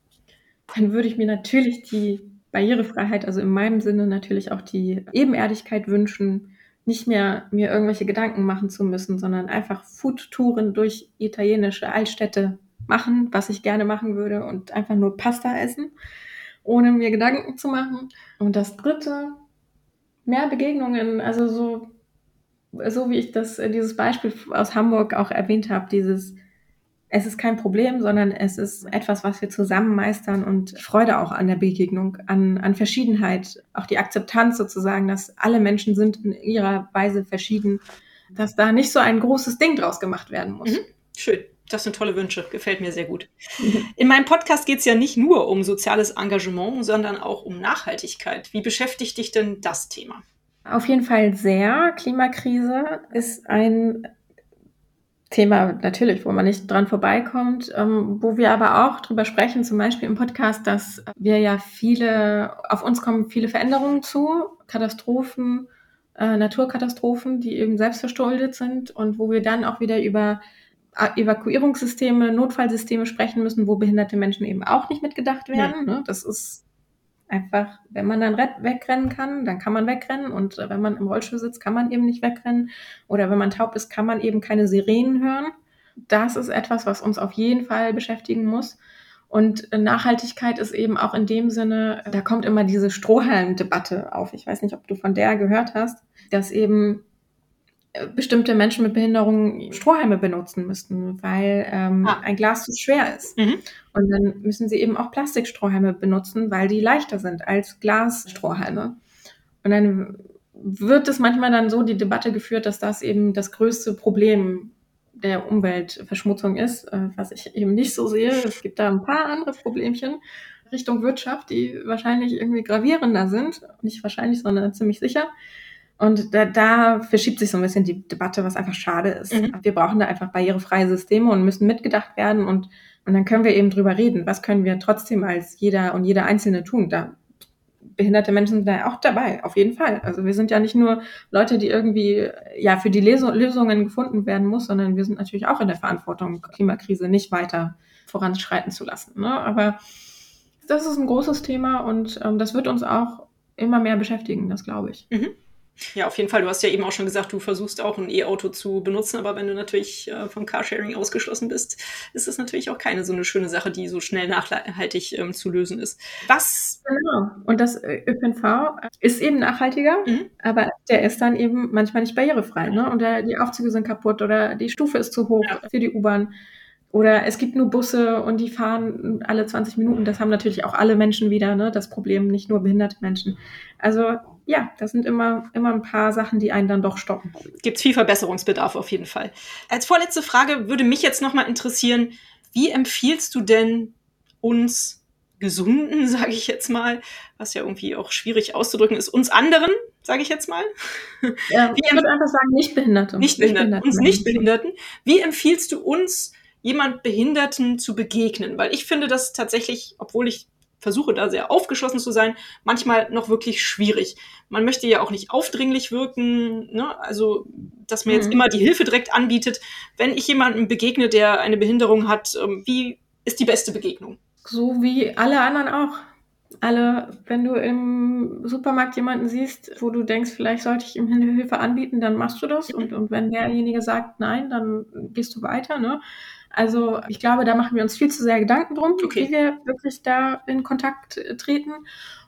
Dann würde ich mir natürlich die Barrierefreiheit, also in meinem Sinne natürlich auch die Ebenerdigkeit wünschen, nicht mehr mir irgendwelche Gedanken machen zu müssen, sondern einfach Foodtouren durch italienische Altstädte machen, was ich gerne machen würde und einfach nur Pasta essen, ohne mir Gedanken zu machen. Und das dritte, mehr Begegnungen, also so, so wie ich das, dieses Beispiel aus Hamburg auch erwähnt habe, dieses es ist kein Problem, sondern es ist etwas, was wir zusammen meistern und Freude auch an der Begegnung, an, an Verschiedenheit, auch die Akzeptanz sozusagen, dass alle Menschen sind in ihrer Weise verschieden, dass da nicht so ein großes Ding draus gemacht werden muss. Mhm. Schön. Das sind tolle Wünsche, gefällt mir sehr gut. In meinem Podcast geht es ja nicht nur um soziales Engagement, sondern auch um Nachhaltigkeit. Wie beschäftigt dich denn das Thema? Auf jeden Fall sehr. Klimakrise ist ein Thema natürlich, wo man nicht dran vorbeikommt, ähm, wo wir aber auch drüber sprechen, zum Beispiel im Podcast, dass wir ja viele, auf uns kommen viele Veränderungen zu, Katastrophen, äh, Naturkatastrophen, die eben selbstverschuldet sind und wo wir dann auch wieder über Evakuierungssysteme, Notfallsysteme sprechen müssen, wo behinderte Menschen eben auch nicht mitgedacht werden. Ja. Ne? Das ist einfach, wenn man dann wegrennen kann, dann kann man wegrennen und äh, wenn man im Rollstuhl sitzt, kann man eben nicht wegrennen oder wenn man taub ist, kann man eben keine Sirenen hören. Das ist etwas, was uns auf jeden Fall beschäftigen muss. Und Nachhaltigkeit ist eben auch in dem Sinne, da kommt immer diese Strohhalm-Debatte auf. Ich weiß nicht, ob du von der gehört hast, dass eben bestimmte Menschen mit Behinderungen Strohhalme benutzen müssten, weil ähm, ah. ein Glas zu schwer ist. Mhm. Und dann müssen sie eben auch Plastikstrohhalme benutzen, weil die leichter sind als Glasstrohhalme. Und dann wird es manchmal dann so die Debatte geführt, dass das eben das größte Problem der Umweltverschmutzung ist, äh, was ich eben nicht so sehe. Es gibt da ein paar andere Problemchen Richtung Wirtschaft, die wahrscheinlich irgendwie gravierender sind. Nicht wahrscheinlich, sondern ziemlich sicher. Und da, da verschiebt sich so ein bisschen die Debatte, was einfach schade ist. Mhm. Wir brauchen da einfach barrierefreie Systeme und müssen mitgedacht werden und, und dann können wir eben drüber reden. Was können wir trotzdem als jeder und jeder Einzelne tun? Da behinderte Menschen sind da auch dabei, auf jeden Fall. Also wir sind ja nicht nur Leute, die irgendwie ja für die Lösungen gefunden werden muss, sondern wir sind natürlich auch in der Verantwortung, Klimakrise nicht weiter voranschreiten zu lassen. Ne? Aber das ist ein großes Thema und ähm, das wird uns auch immer mehr beschäftigen, das glaube ich. Mhm. Ja, auf jeden Fall. Du hast ja eben auch schon gesagt, du versuchst auch ein E-Auto zu benutzen, aber wenn du natürlich äh, vom Carsharing ausgeschlossen bist, ist das natürlich auch keine so eine schöne Sache, die so schnell nachhaltig ähm, zu lösen ist. Was? Genau. Und das äh, ÖPNV ist eben nachhaltiger, mhm. aber der ist dann eben manchmal nicht barrierefrei. Ne? Und der, die Aufzüge sind kaputt oder die Stufe ist zu hoch ja. für die U-Bahn. Oder es gibt nur Busse und die fahren alle 20 Minuten. Das haben natürlich auch alle Menschen wieder, ne? das Problem, nicht nur behinderte Menschen. Also ja, das sind immer, immer ein paar Sachen, die einen dann doch stoppen. Gibt es viel Verbesserungsbedarf auf jeden Fall. Als vorletzte Frage würde mich jetzt nochmal interessieren, wie empfiehlst du denn uns Gesunden, (laughs) sage ich jetzt mal, was ja irgendwie auch schwierig auszudrücken ist, uns anderen, sage ich jetzt mal. (laughs) Ja, ich würde einfach sagen, nicht Behinderte. Nicht Behinderten, uns nicht Behinderten. Wie empfiehlst du uns, jemand Behinderten zu begegnen? Weil ich finde das tatsächlich, obwohl ich versuche da sehr aufgeschlossen zu sein, manchmal noch wirklich schwierig. Man möchte ja auch nicht aufdringlich wirken, ne? also dass man jetzt mhm. immer die Hilfe direkt anbietet. Wenn ich jemandem begegne, der eine Behinderung hat, ähm, wie ist die beste Begegnung? So wie alle anderen auch. alle, wenn du im Supermarkt jemanden siehst, wo du denkst, vielleicht sollte ich ihm Hilfe anbieten, dann machst du das. Und, und wenn derjenige sagt nein, dann gehst du weiter. Ne? Also ich glaube, da machen wir uns viel zu sehr Gedanken drum, okay. wie wir wirklich da in Kontakt treten.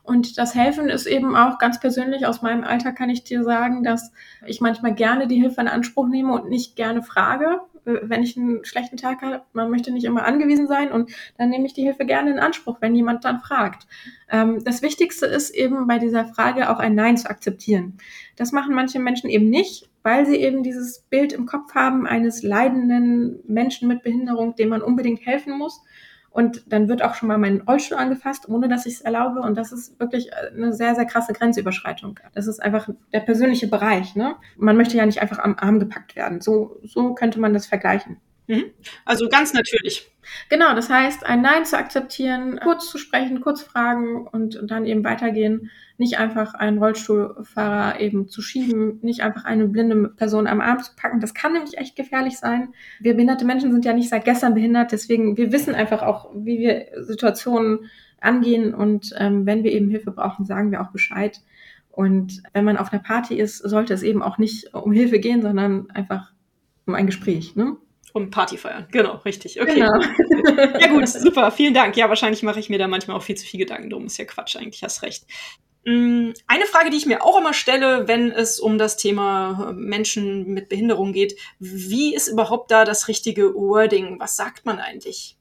Und das Helfen ist eben auch ganz persönlich aus meinem Alter kann ich dir sagen, dass ich manchmal gerne die Hilfe in Anspruch nehme und nicht gerne frage, wenn ich einen schlechten Tag habe. Man möchte nicht immer angewiesen sein und dann nehme ich die Hilfe gerne in Anspruch, wenn jemand dann fragt. Ähm, das Wichtigste ist eben bei dieser Frage auch ein Nein zu akzeptieren. Das machen manche Menschen eben nicht, weil sie eben dieses Bild im Kopf haben eines leidenden Menschen mit Behinderung, dem man unbedingt helfen muss. Und dann wird auch schon mal mein Rollstuhl angefasst, ohne dass ich es erlaube. Und das ist wirklich eine sehr, sehr krasse Grenzüberschreitung. Das ist einfach der persönliche Bereich. Ne? Man möchte ja nicht einfach am Arm gepackt werden. So, so könnte man das vergleichen. Mhm. Also ganz natürlich. Genau, das heißt, ein Nein zu akzeptieren, kurz zu sprechen, kurz fragen und dann eben weitergehen. Nicht einfach einen Rollstuhlfahrer eben zu schieben, nicht einfach eine blinde Person am Arm zu packen. Das kann nämlich echt gefährlich sein. Wir behinderte Menschen sind ja nicht seit gestern behindert, deswegen wir wissen einfach auch, wie wir Situationen angehen und ähm, wenn wir eben Hilfe brauchen, sagen wir auch Bescheid. Und wenn man auf einer Party ist, sollte es eben auch nicht um Hilfe gehen, sondern einfach um ein Gespräch. Ne? Um Party feiern, genau, richtig. Okay. Genau. (laughs) ja gut, super, vielen Dank. Ja, wahrscheinlich mache ich mir da manchmal auch viel zu viel Gedanken drum. Ist ja Quatsch eigentlich, hast recht. Mm, eine Frage, die ich mir auch immer stelle, wenn es um das Thema äh, Menschen mit Behinderung geht, wie ist überhaupt da das richtige Wording? Was sagt man eigentlich?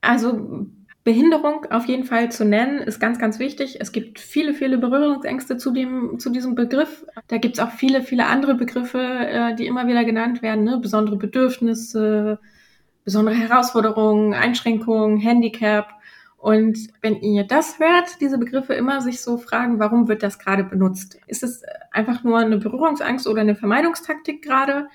Also Behinderung auf jeden Fall zu nennen, ist ganz, ganz wichtig. Es gibt viele, viele Berührungsängste zu, dem, zu diesem Begriff. Da gibt es auch viele, viele andere Begriffe, äh, die immer wieder genannt werden. Ne? Besondere Bedürfnisse, besondere Herausforderungen, Einschränkungen, Handicap. Und wenn ihr das hört, diese Begriffe immer sich so fragen, warum wird das gerade benutzt? Ist es einfach nur eine Berührungsangst oder eine Vermeidungstaktik gerade?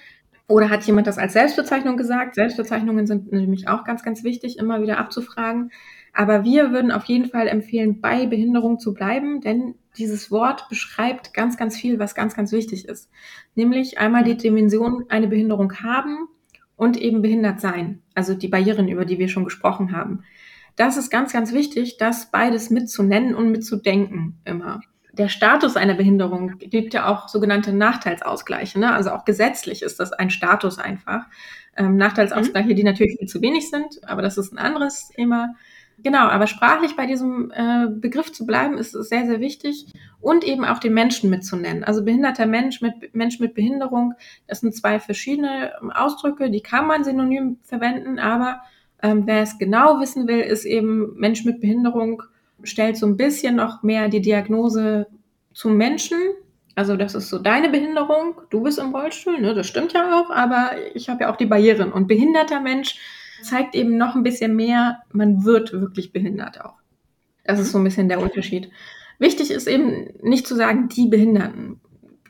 Oder hat jemand das als Selbstbezeichnung gesagt? Selbstbezeichnungen sind nämlich auch ganz, ganz wichtig, immer wieder abzufragen. Aber wir würden auf jeden Fall empfehlen, bei Behinderung zu bleiben, denn dieses Wort beschreibt ganz, ganz viel, was ganz, ganz wichtig ist. Nämlich einmal die Dimension, eine Behinderung haben und eben behindert sein. Also die Barrieren, über die wir schon gesprochen haben. Das ist ganz, ganz wichtig, das beides mitzunennen und mitzudenken immer. Der Status einer Behinderung gibt ja auch sogenannte Nachteilsausgleiche. Ne? Also auch gesetzlich ist das ein Status einfach. Ähm, Nachteilsausgleiche, mhm. die natürlich viel zu wenig sind, aber das ist ein anderes Thema. Genau, aber sprachlich bei diesem äh, Begriff zu bleiben, ist sehr, sehr wichtig und eben auch den Menschen mitzunennen. Also behinderter Mensch mit Mensch mit Behinderung, das sind zwei verschiedene ähm, Ausdrücke, die kann man synonym verwenden, aber ähm, wer es genau wissen will, ist eben Mensch mit Behinderung stellt so ein bisschen noch mehr die Diagnose zum Menschen. Also das ist so deine Behinderung, du bist im Rollstuhl, ne, das stimmt ja auch, aber ich habe ja auch die Barrieren und behinderter Mensch zeigt eben noch ein bisschen mehr, man wird wirklich behindert auch. Das ist so ein bisschen der Unterschied. Wichtig ist eben nicht zu sagen, die Behinderten.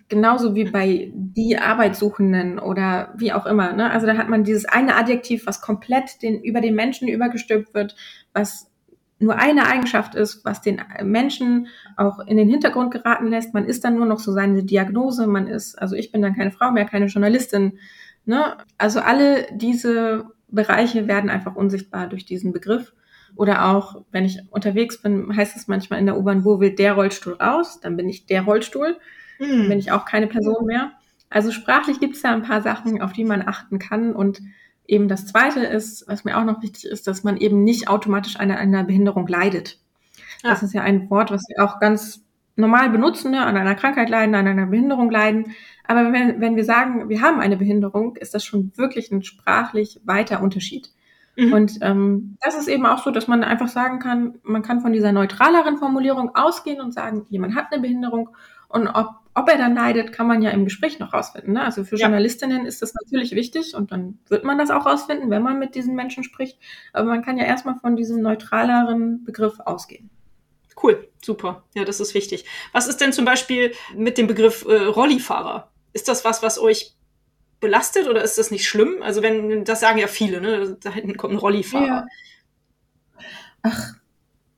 Genauso wie bei die Arbeitssuchenden oder wie auch immer. Ne? Also da hat man dieses eine Adjektiv, was komplett den, über den Menschen übergestülpt wird, was nur eine Eigenschaft ist, was den Menschen auch in den Hintergrund geraten lässt. Man ist dann nur noch so seine Diagnose. Man ist, also ich bin dann keine Frau mehr, keine Journalistin. Ne? Also alle diese Bereiche werden einfach unsichtbar durch diesen Begriff. Oder auch, wenn ich unterwegs bin, heißt es manchmal in der U-Bahn, wo will der Rollstuhl raus? Dann bin ich der Rollstuhl. Mhm. Dann bin ich auch keine Person mehr. Also sprachlich gibt es da ein paar Sachen, auf die man achten kann. Und eben das Zweite ist, was mir auch noch wichtig ist, dass man eben nicht automatisch an einer Behinderung leidet. Ja. Das ist ja ein Wort, was wir auch ganz normal benutzen, ne? an einer Krankheit leiden, an einer Behinderung leiden. Aber wenn, wenn wir sagen, wir haben eine Behinderung, ist das schon wirklich ein sprachlich weiter Unterschied. Mhm. Und ähm, das ist eben auch so, dass man einfach sagen kann, man kann von dieser neutraleren Formulierung ausgehen und sagen, jemand hat eine Behinderung und ob, ob er dann leidet, kann man ja im Gespräch noch rausfinden. Ne? Also für ja. Journalistinnen ist das natürlich wichtig und dann wird man das auch rausfinden, wenn man mit diesen Menschen spricht. Aber man kann ja erstmal von diesem neutraleren Begriff ausgehen. Cool, super. Ja, das ist wichtig. Was ist denn zum Beispiel mit dem Begriff äh, Rollifahrer? Ist das was, was euch belastet oder ist das nicht schlimm? Also wenn, das sagen ja viele, ne? Da hinten kommt ein Rollifahrer. Ja. Ach,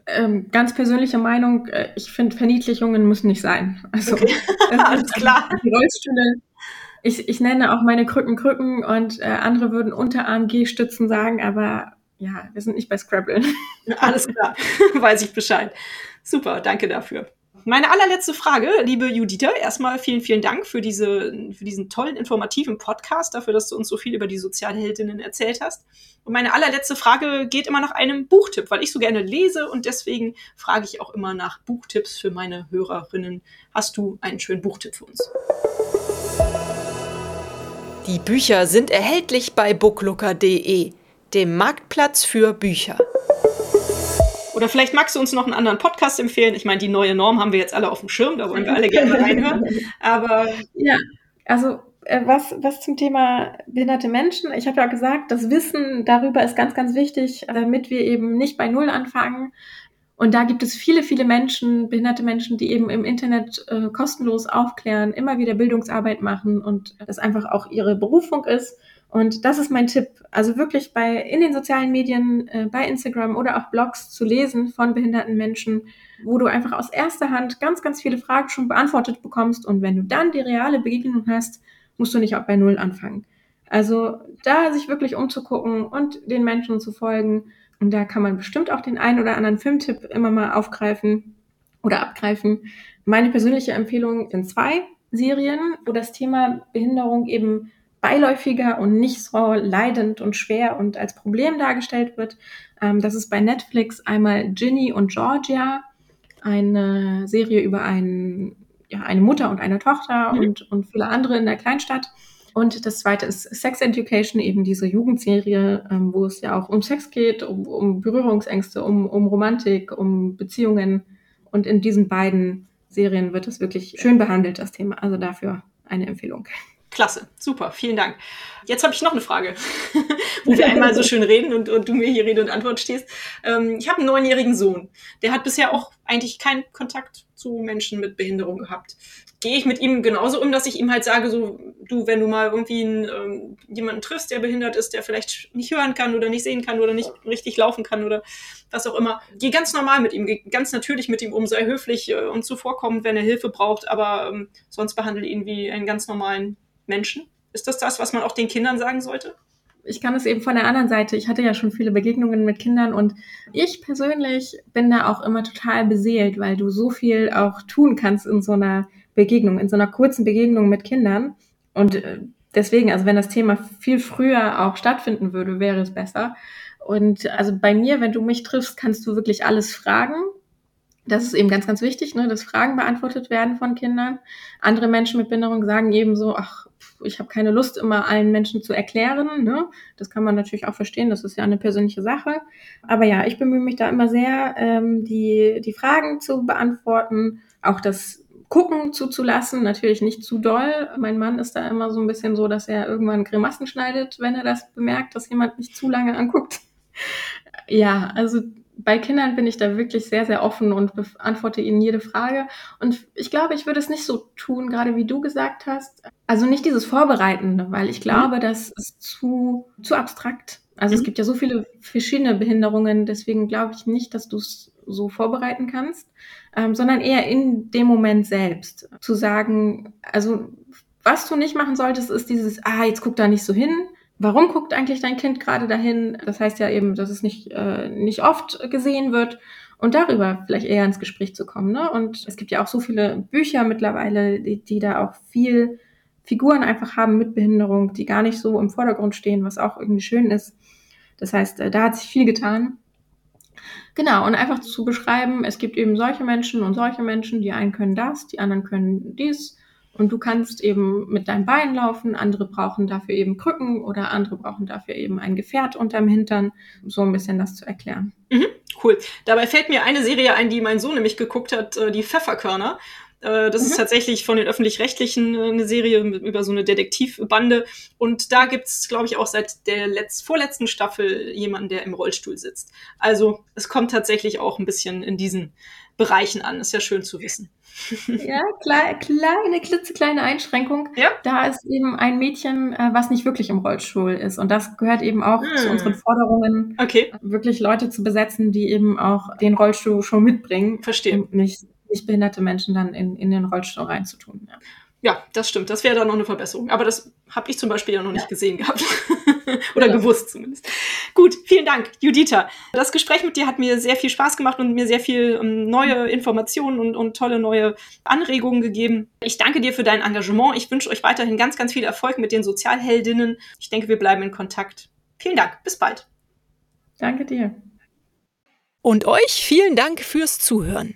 ähm, ganz persönliche Meinung, äh, ich finde, Verniedlichungen müssen nicht sein. Also okay. (laughs) (laughs) alles klar. Rollstühle. Ich, ich nenne auch meine Krücken Krücken und äh, andere würden Unterarm G-Stützen sagen, aber ja, wir sind nicht bei Scrabble. Alles klar, (laughs) weiß ich Bescheid. Super, danke dafür. Meine allerletzte Frage, liebe Judita, erstmal vielen, vielen Dank für, diese, für diesen tollen, informativen Podcast, dafür, dass du uns so viel über die Sozialheldinnen erzählt hast. Und meine allerletzte Frage geht immer nach einem Buchtipp, weil ich so gerne lese und deswegen frage ich auch immer nach Buchtipps für meine Hörerinnen. Hast du einen schönen Buchtipp für uns? Die Bücher sind erhältlich bei booklooker.de, dem Marktplatz für Bücher. Oder vielleicht magst du uns noch einen anderen Podcast empfehlen. Ich meine, die neue Norm haben wir jetzt alle auf dem Schirm, da wollen wir alle gerne reinhören. (laughs) Aber ja, also äh, was, was zum Thema behinderte Menschen. Ich habe ja gesagt, das Wissen darüber ist ganz, ganz wichtig, damit wir eben nicht bei Null anfangen. Und da gibt es viele, viele Menschen, behinderte Menschen, die eben im Internet äh, kostenlos aufklären, immer wieder Bildungsarbeit machen und das einfach auch ihre Berufung ist. Und das ist mein Tipp. Also wirklich bei, in den sozialen Medien, äh, bei Instagram oder auch Blogs zu lesen von behinderten Menschen, wo du einfach aus erster Hand ganz, ganz viele Fragen schon beantwortet bekommst. Und wenn du dann die reale Begegnung hast, musst du nicht auch bei Null anfangen. Also da sich wirklich umzugucken und den Menschen zu folgen. Und da kann man bestimmt auch den einen oder anderen Filmtipp immer mal aufgreifen oder abgreifen. Meine persönliche Empfehlung sind zwei Serien, wo das Thema Behinderung eben beiläufiger und nicht so leidend und schwer und als Problem dargestellt wird. Ähm, das ist bei Netflix einmal Ginny und Georgia, eine Serie über einen, ja, eine Mutter und eine Tochter mhm. und, und viele andere in der Kleinstadt. Und das zweite ist Sex Education, eben diese Jugendserie, ähm, wo es ja auch um Sex geht, um, um Berührungsängste, um, um Romantik, um Beziehungen. Und in diesen beiden Serien wird es wirklich schön behandelt, das Thema. Also dafür eine Empfehlung. Klasse, super, vielen Dank. Jetzt habe ich noch eine Frage, (laughs) wo wir einmal so schön reden und, und du mir hier Rede und Antwort stehst. Ähm, ich habe einen neunjährigen Sohn, der hat bisher auch eigentlich keinen Kontakt zu Menschen mit Behinderung gehabt. Gehe ich mit ihm genauso um, dass ich ihm halt sage, so, du, wenn du mal irgendwie einen, ähm, jemanden triffst, der behindert ist, der vielleicht nicht hören kann oder nicht sehen kann oder nicht richtig laufen kann oder was auch immer, geh ganz normal mit ihm, geh ganz natürlich mit ihm um, sei höflich äh, und zuvorkommend, wenn er Hilfe braucht, aber ähm, sonst behandle ihn wie einen ganz normalen Menschen? Ist das das, was man auch den Kindern sagen sollte? ich kann es eben von der anderen Seite. Ich hatte ja schon viele Begegnungen mit Kindern und ich persönlich bin da auch immer total beseelt, weil du so viel auch tun kannst in so einer Begegnung, in so einer kurzen Begegnung mit Kindern. Und äh, deswegen, also wenn das Thema viel früher auch stattfinden würde, wäre es besser. Und also bei mir, wenn du mich triffst, kannst du wirklich alles fragen das ist eben ganz, ganz wichtig, ne, dass Fragen beantwortet werden von Kindern. Andere Menschen mit Behinderung sagen eben so, ach, ich habe keine Lust, immer allen Menschen zu erklären. Ne? Das kann man natürlich auch verstehen, das ist ja eine persönliche Sache. Aber ja, ich bemühe mich da immer sehr, ähm, die, die Fragen zu beantworten, auch das Gucken zuzulassen, natürlich nicht zu doll. Mein Mann ist da immer so ein bisschen so, dass er irgendwann Grimassen schneidet, wenn er das bemerkt, dass jemand nicht zu lange anguckt. (laughs) Ja, also bei Kindern bin ich da wirklich sehr, sehr offen und beantworte ihnen jede Frage. Und ich glaube, ich würde es nicht so tun, gerade wie du gesagt hast. Also nicht dieses Vorbereitende, weil ich glaube, mhm. das ist zu, zu abstrakt. Also mhm. es gibt ja so viele verschiedene Behinderungen, deswegen glaube ich nicht, dass du es so vorbereiten kannst, ähm, sondern eher in dem Moment selbst zu sagen, also was du nicht machen solltest, ist dieses, ah, jetzt guck da nicht so hin, warum guckt eigentlich dein Kind gerade dahin? Das heißt ja eben, dass es nicht, äh, nicht oft gesehen wird und darüber vielleicht eher ins Gespräch zu kommen. Ne? Und es gibt ja auch so viele Bücher mittlerweile, die, die da auch viel Figuren einfach haben mit Behinderung, die gar nicht so im Vordergrund stehen, was auch irgendwie schön ist. Das heißt, äh, da hat sich viel getan. Genau, und einfach zu beschreiben, es gibt eben solche Menschen und solche Menschen, die einen können das, die anderen können dies. Und du kannst eben mit deinem Bein laufen, andere brauchen dafür eben Krücken oder andere brauchen dafür eben ein Gefährt unterm Hintern, so ein bisschen das zu erklären. Mhm, cool. Dabei fällt mir eine Serie ein, die mein Sohn nämlich geguckt hat, äh, die Pfefferkörner. Äh, das mhm. ist tatsächlich von den öffentlich-rechtlichen äh, eine Serie über so eine Detektivbande. Und da gibt's, glaube ich, auch seit der letzt vorletzten Staffel jemanden, der im Rollstuhl sitzt. Also es kommt tatsächlich auch ein bisschen in diesen Bereichen an. Ist ja schön zu wissen. Ja, klar, kleine, klitzekleine Einschränkung. Ja. Da ist eben ein Mädchen, äh, was nicht wirklich im Rollstuhl ist. Und das gehört eben auch hm. zu unseren Forderungen, okay. wirklich Leute zu besetzen, die eben auch den Rollstuhl schon mitbringen. Verstehe. Und nicht, nicht behinderte Menschen dann in, in den Rollstuhl reinzutun. Ja. Ja, das stimmt. Das wäre dann noch eine Verbesserung. Aber das habe ich zum Beispiel ja noch nicht gesehen gehabt. (laughs) Oder ja. gewusst zumindest. Gut, vielen Dank, Judita. Das Gespräch mit dir hat mir sehr viel Spaß gemacht und mir sehr viel um, ähm, neue Informationen und, und tolle neue Anregungen gegeben. Ich danke dir für dein Engagement. Ich wünsche euch weiterhin ganz, ganz viel Erfolg mit den Sozialheldinnen. Ich denke, wir bleiben in Kontakt. Vielen Dank. Bis bald. Danke dir. Und euch vielen Dank fürs Zuhören.